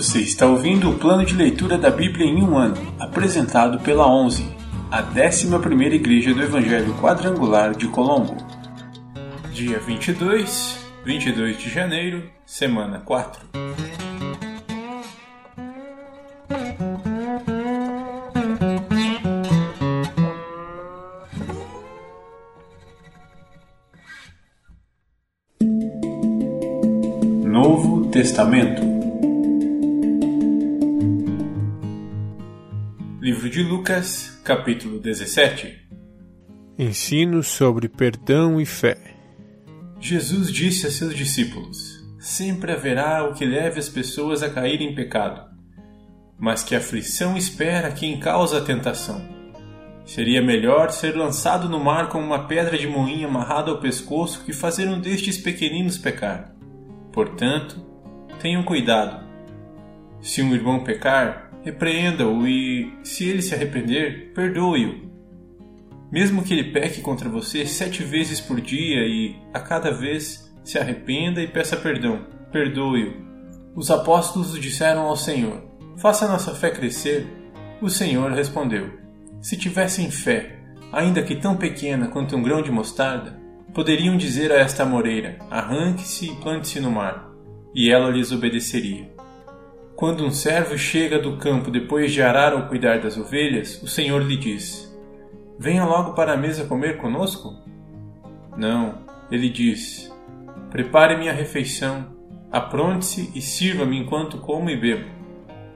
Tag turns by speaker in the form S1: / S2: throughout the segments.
S1: Você está ouvindo o plano de leitura da Bíblia em um ano, apresentado pela 11, a 11ª Igreja do Evangelho Quadrangular de Colombo. Dia 22, 22 de janeiro, semana 4. Novo Testamento De Lucas, capítulo 17
S2: Ensino sobre perdão e fé.
S1: Jesus disse a seus discípulos: Sempre haverá o que leve as pessoas a cair em pecado, mas que aflição espera quem causa a tentação. Seria melhor ser lançado no mar com uma pedra de moinho amarrada ao pescoço que fazer um destes pequeninos pecar. Portanto, tenham cuidado. Se um irmão pecar, repreenda-o e, se ele se arrepender, perdoe-o. Mesmo que ele peque contra você sete vezes por dia e, a cada vez, se arrependa e peça perdão, perdoe-o. Os apóstolos disseram ao Senhor: Faça nossa fé crescer. O Senhor respondeu: Se tivessem fé, ainda que tão pequena quanto um grão de mostarda, poderiam dizer a esta moreira: Arranque-se e plante-se no mar, e ela lhes obedeceria. Quando um servo chega do campo depois de arar ou cuidar das ovelhas, o Senhor lhe diz: Venha logo para a mesa comer conosco? Não, ele diz: Prepare minha refeição, apronte-se e sirva-me enquanto como e bebo.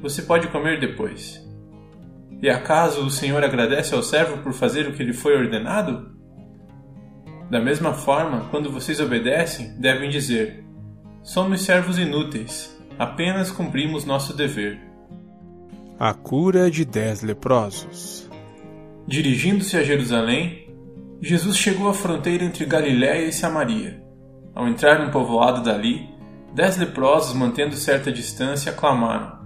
S1: Você pode comer depois. E acaso o Senhor agradece ao servo por fazer o que lhe foi ordenado? Da mesma forma, quando vocês obedecem, devem dizer: Somos servos inúteis, apenas cumprimos nosso dever.
S2: A cura de dez leprosos.
S1: Dirigindo-se a Jerusalém, Jesus chegou à fronteira entre Galiléia e Samaria. Ao entrar num povoado dali, dez leprosos, mantendo certa distância, clamaram: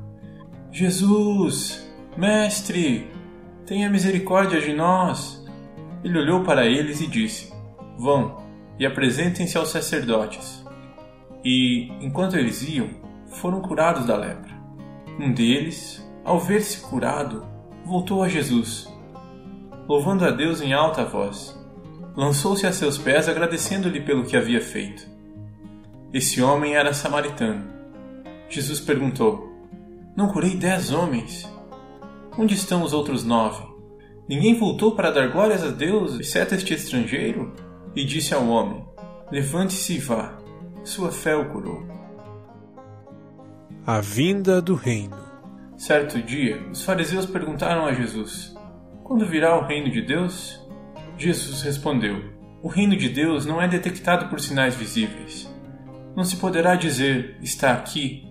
S1: Jesus, Mestre, tenha misericórdia de nós. Ele olhou para eles e disse: Vão e apresentem-se aos sacerdotes. E, enquanto eles iam, foram curados da lepra. Um deles, ao ver-se curado, voltou a Jesus, louvando a Deus em alta voz. Lançou-se a seus pés agradecendo-lhe pelo que havia feito. Esse homem era samaritano. Jesus perguntou: Não curei dez homens? Onde estão os outros nove? Ninguém voltou para dar glórias a Deus, exceto este estrangeiro? E disse ao homem: Levante-se e vá, sua fé o curou.
S2: A vinda do reino.
S1: Certo dia, os fariseus perguntaram a Jesus: Quando virá o reino de Deus? Jesus respondeu: O reino de Deus não é detectado por sinais visíveis. Não se poderá dizer está aqui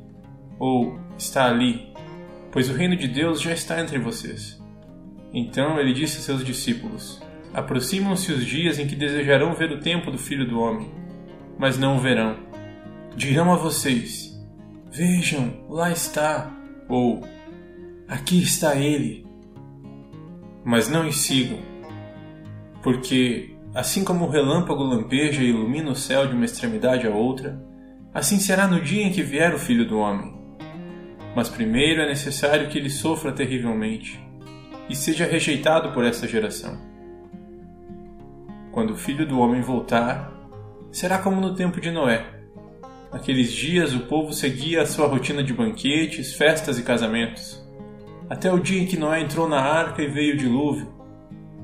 S1: ou está ali, pois o reino de Deus já está entre vocês. Então ele disse a seus discípulos: Aproximam-se os dias em que desejarão ver o tempo do Filho do Homem, mas não o verão. Dirão a vocês: Vejam, lá está, ou Aqui está ele. Mas não o sigam, porque, assim como o relâmpago lampeja e ilumina o céu de uma extremidade à outra, assim será no dia em que vier o Filho do Homem. Mas primeiro é necessário que ele sofra terrivelmente e seja rejeitado por esta geração. Quando o Filho do Homem voltar, será como no tempo de Noé. Naqueles dias o povo seguia a sua rotina de banquetes, festas e casamentos, até o dia em que Noé entrou na arca e veio o dilúvio,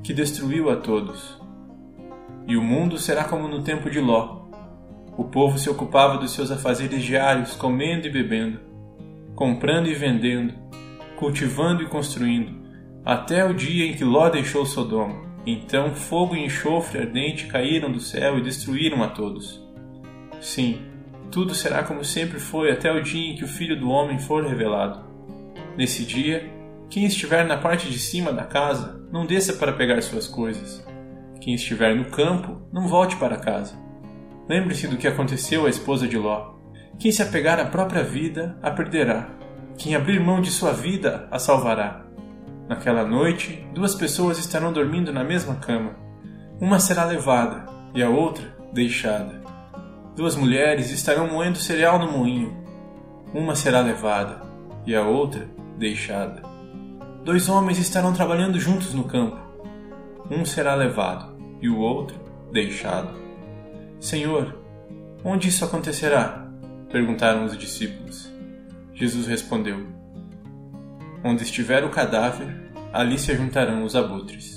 S1: que destruiu a todos. E o mundo será como no tempo de Ló. O povo se ocupava dos seus afazeres diários, comendo e bebendo, comprando e vendendo, cultivando e construindo, até o dia em que Ló deixou Sodoma. Então fogo e enxofre ardente caíram do céu e destruíram a todos. Sim, tudo será como sempre foi até o dia em que o Filho do Homem for revelado. Nesse dia, quem estiver na parte de cima da casa, não desça para pegar suas coisas. Quem estiver no campo, não volte para casa. Lembre-se do que aconteceu à esposa de Ló. Quem se apegar à própria vida, a perderá. Quem abrir mão de sua vida, a salvará. Naquela noite, duas pessoas estarão dormindo na mesma cama. Uma será levada e a outra deixada. Duas mulheres estarão moendo cereal no moinho. Uma será levada e a outra deixada. Dois homens estarão trabalhando juntos no campo. Um será levado e o outro deixado. Senhor, onde isso acontecerá? perguntaram os discípulos. Jesus respondeu: Onde estiver o cadáver, ali se juntarão os abutres.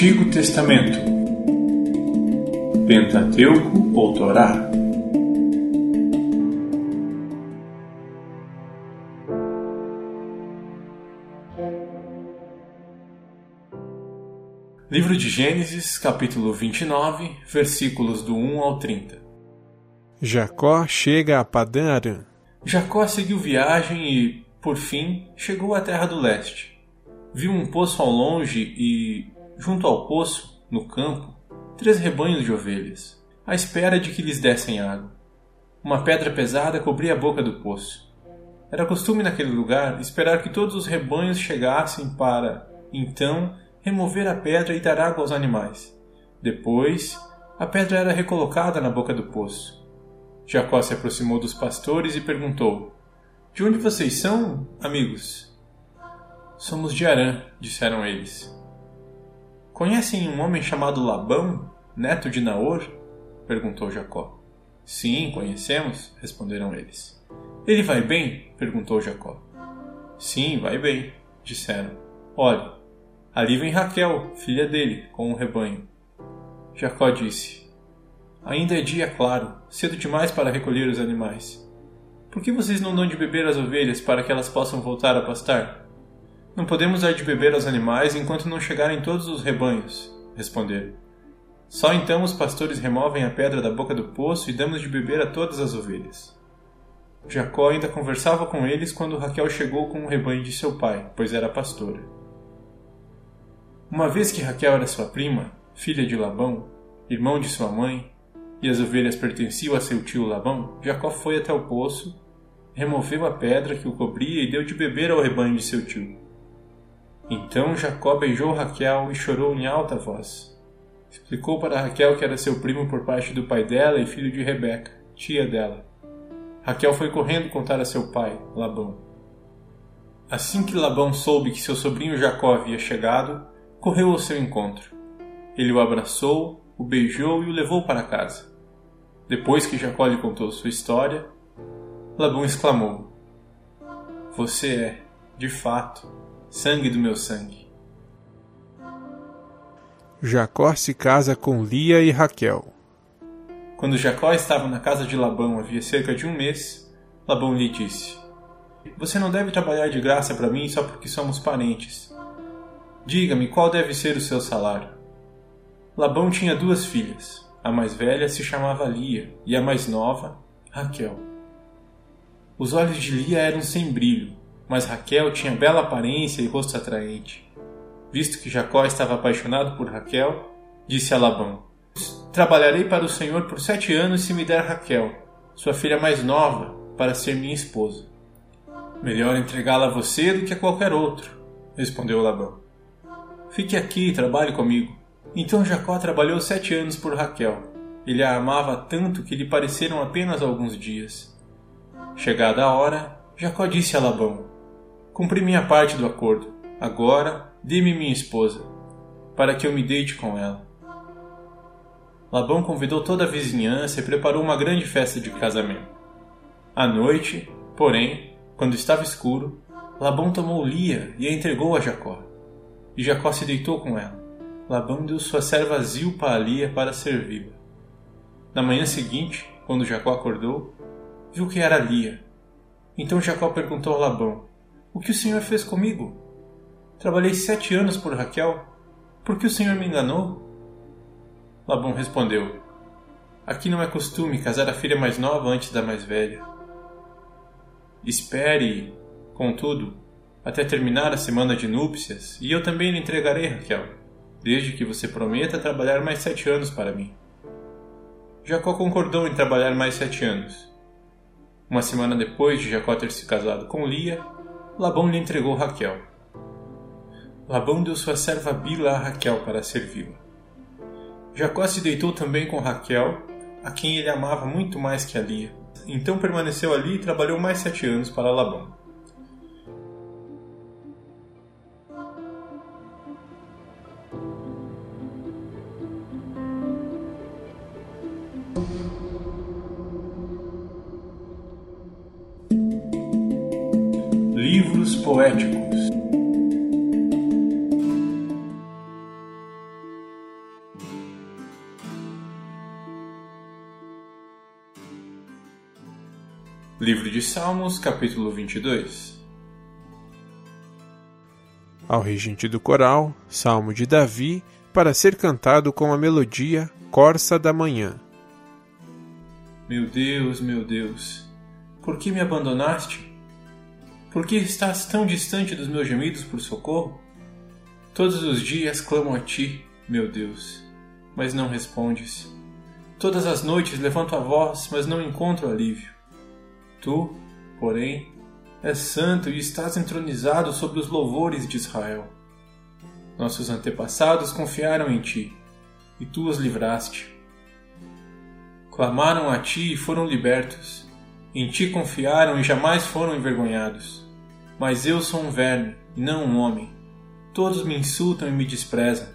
S1: Antigo Testamento Pentateuco ou Torá Livro de Gênesis, capítulo 29, versículos do 1 ao 30
S2: Jacó chega a Padã Aram.
S1: Jacó seguiu viagem e, por fim, chegou à terra do leste. Viu um poço ao longe e, junto ao poço, no campo, três rebanhos de ovelhas, à espera de que lhes dessem água. Uma pedra pesada cobria a boca do poço. Era costume naquele lugar esperar que todos os rebanhos chegassem para, então, remover a pedra e dar água aos animais. Depois, a pedra era recolocada na boca do poço. Jacó se aproximou dos pastores e perguntou: De onde vocês são, amigos? Somos de Arã, disseram eles. Conhecem um homem chamado Labão, neto de Naor? perguntou Jacó. Sim, conhecemos, responderam eles. Ele vai bem? perguntou Jacó. Sim, vai bem, disseram. Olhe, ali vem Raquel, filha dele, com o um rebanho. Jacó disse: Ainda é dia claro, cedo demais para recolher os animais. Por que vocês não dão de beber às ovelhas para que elas possam voltar a pastar? Não podemos dar de beber aos animais enquanto não chegarem todos os rebanhos, responderam. Só então os pastores removem a pedra da boca do poço e damos de beber a todas as ovelhas. Jacó ainda conversava com eles quando Raquel chegou com o rebanho de seu pai, pois era pastora. Uma vez que Raquel era sua prima, filha de Labão, irmão de sua mãe, e as ovelhas pertenciam a seu tio Labão, Jacó foi até o poço, removeu a pedra que o cobria e deu de beber ao rebanho de seu tio. Então Jacó beijou Raquel e chorou em alta voz. Explicou para Raquel que era seu primo por parte do pai dela e filho de Rebeca, tia dela. Raquel foi correndo contar a seu pai, Labão. Assim que Labão soube que seu sobrinho Jacó havia chegado, correu ao seu encontro. Ele o abraçou, o beijou e o levou para casa. Depois que Jacó lhe contou sua história, Labão exclamou: Você é, de fato, sangue do meu sangue.
S2: Jacó se casa com Lia e Raquel.
S1: Quando Jacó estava na casa de Labão havia cerca de um mês, Labão lhe disse: Você não deve trabalhar de graça para mim só porque somos parentes. Diga-me qual deve ser o seu salário. Labão tinha duas filhas. A mais velha se chamava Lia e a mais nova, Raquel. Os olhos de Lia eram sem brilho, mas Raquel tinha bela aparência e rosto atraente. Visto que Jacó estava apaixonado por Raquel, disse a Labão: Trabalharei para o Senhor por sete anos se me der Raquel, sua filha mais nova, para ser minha esposa. Melhor entregá-la a você do que a qualquer outro, respondeu Labão. Fique aqui e trabalhe comigo. Então Jacó trabalhou sete anos por Raquel. Ele a amava tanto que lhe pareceram apenas alguns dias. Chegada a hora, Jacó disse a Labão: Cumpri minha parte do acordo. Agora, dê-me minha esposa, para que eu me deite com ela. Labão convidou toda a vizinhança e preparou uma grande festa de casamento. À noite, porém, quando estava escuro, Labão tomou Lia e a entregou a Jacó. E Jacó se deitou com ela. Labão deu sua serva Zilpa a Lia para servi-la. Na manhã seguinte, quando Jacó acordou, viu que era Lia. Então Jacó perguntou a Labão: o que o Senhor fez comigo? Trabalhei sete anos por Raquel. Por que o Senhor me enganou? Labão respondeu: Aqui não é costume casar a filha mais nova antes da mais velha. Espere, contudo, até terminar a semana de núpcias, e eu também lhe entregarei Raquel, desde que você prometa trabalhar mais sete anos para mim. Jacó concordou em trabalhar mais sete anos. Uma semana depois de Jacó ter se casado com Lia, Labão lhe entregou Raquel. Labão deu sua serva Bila a Raquel para servi-la. Jacó se deitou também com Raquel, a quem ele amava muito mais que a Lia. Então permaneceu ali e trabalhou mais sete anos para Labão. Livros poéticos Livro de Salmos, capítulo 22
S2: Ao regente do coral, Salmo de Davi, para ser cantado com a melodia Corça da Manhã.
S1: Meu Deus, meu Deus, por que me abandonaste? Por que estás tão distante dos meus gemidos por socorro? Todos os dias clamo a ti, meu Deus, mas não respondes. Todas as noites levanto a voz, mas não encontro alívio. Tu, porém, és santo e estás entronizado sobre os louvores de Israel. Nossos antepassados confiaram em ti, e tu os livraste. Clamaram a ti e foram libertos. Em ti confiaram e jamais foram envergonhados. Mas eu sou um verme, e não um homem. Todos me insultam e me desprezam.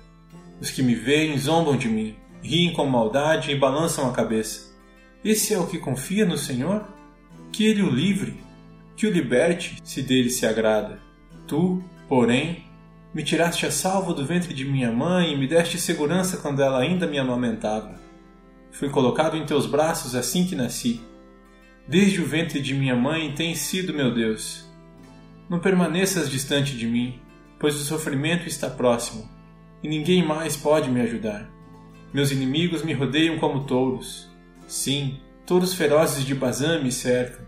S1: Os que me veem zombam de mim, riem com maldade e balançam a cabeça. Esse é o que confia no Senhor? que ele o livre, que o liberte, se dele se agrada. Tu, porém, me tiraste a salvo do ventre de minha mãe e me deste segurança quando ela ainda me amamentava. Fui colocado em teus braços assim que nasci. Desde o ventre de minha mãe tens sido meu Deus. Não permaneças distante de mim, pois o sofrimento está próximo, e ninguém mais pode me ajudar. Meus inimigos me rodeiam como touros. Sim, touros ferozes de Bazã me cercam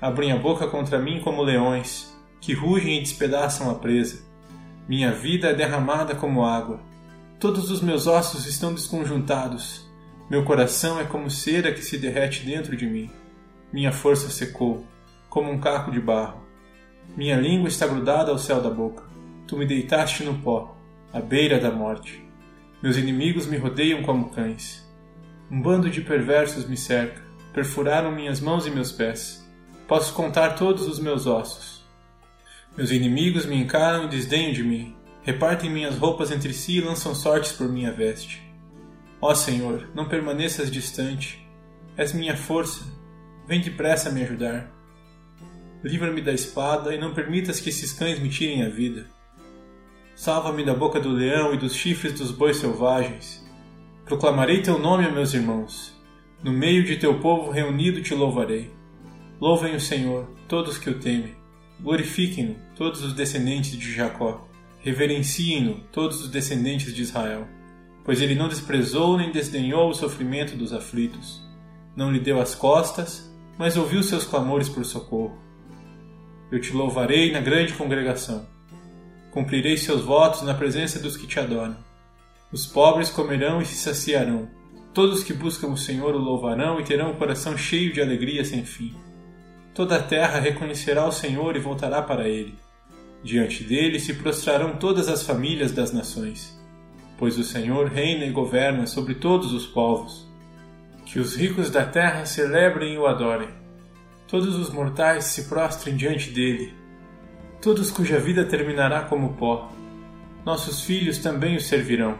S1: abrem a boca contra mim como leões, que rugem e despedaçam a presa. Minha vida é derramada como água. Todos os meus ossos estão desconjuntados. Meu coração é como cera que se derrete dentro de mim. Minha força secou, como um caco de barro. Minha língua está grudada ao céu da boca. Tu me deitaste no pó, à beira da morte. Meus inimigos me rodeiam como cães. Um bando de perversos me cerca, perfuraram minhas mãos e meus pés. Posso contar todos os meus ossos. Meus inimigos me encaram e desdenham de mim. Repartem minhas roupas entre si e lançam sortes por minha veste. Ó Senhor, não permaneças distante. És minha força. Vem depressa me ajudar. Livra-me da espada e não permitas que esses cães me tirem a vida. Salva-me da boca do leão e dos chifres dos bois selvagens. Proclamarei teu nome a meus irmãos. No meio de teu povo reunido te louvarei. Louvem o Senhor, todos que o temem. Glorifiquem-no, todos os descendentes de Jacó. Reverenciem-no, todos os descendentes de Israel. Pois ele não desprezou nem desdenhou o sofrimento dos aflitos. Não lhe deu as costas, mas ouviu seus clamores por socorro. Eu te louvarei na grande congregação. Cumprirei seus votos na presença dos que te adoram. Os pobres comerão e se saciarão. Todos que buscam o Senhor o louvarão e terão o coração cheio de alegria sem fim. Toda a terra reconhecerá o Senhor e voltará para ele. Diante dele se prostrarão todas as famílias das nações, pois o Senhor reina e governa sobre todos os povos. Que os ricos da terra celebrem e o adorem. Todos os mortais se prostrem diante dele. Todos cuja vida terminará como pó. Nossos filhos também o servirão.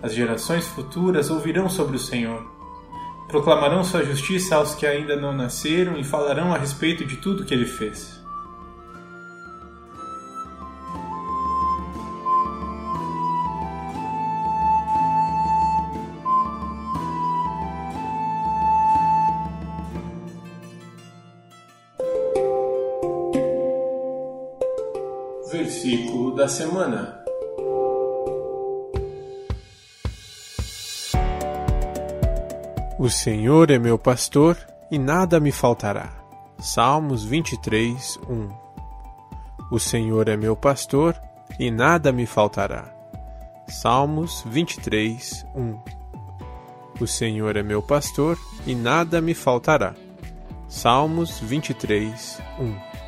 S1: As gerações futuras ouvirão sobre o Senhor proclamarão sua justiça aos que ainda não nasceram e falarão a respeito de tudo que ele fez. Semana.
S2: O Senhor é meu pastor e nada me faltará. Salmos 23, 1 O Senhor é meu pastor e nada me faltará. Salmos 23, 1 O Senhor é meu pastor e nada me faltará. Salmos 23, 1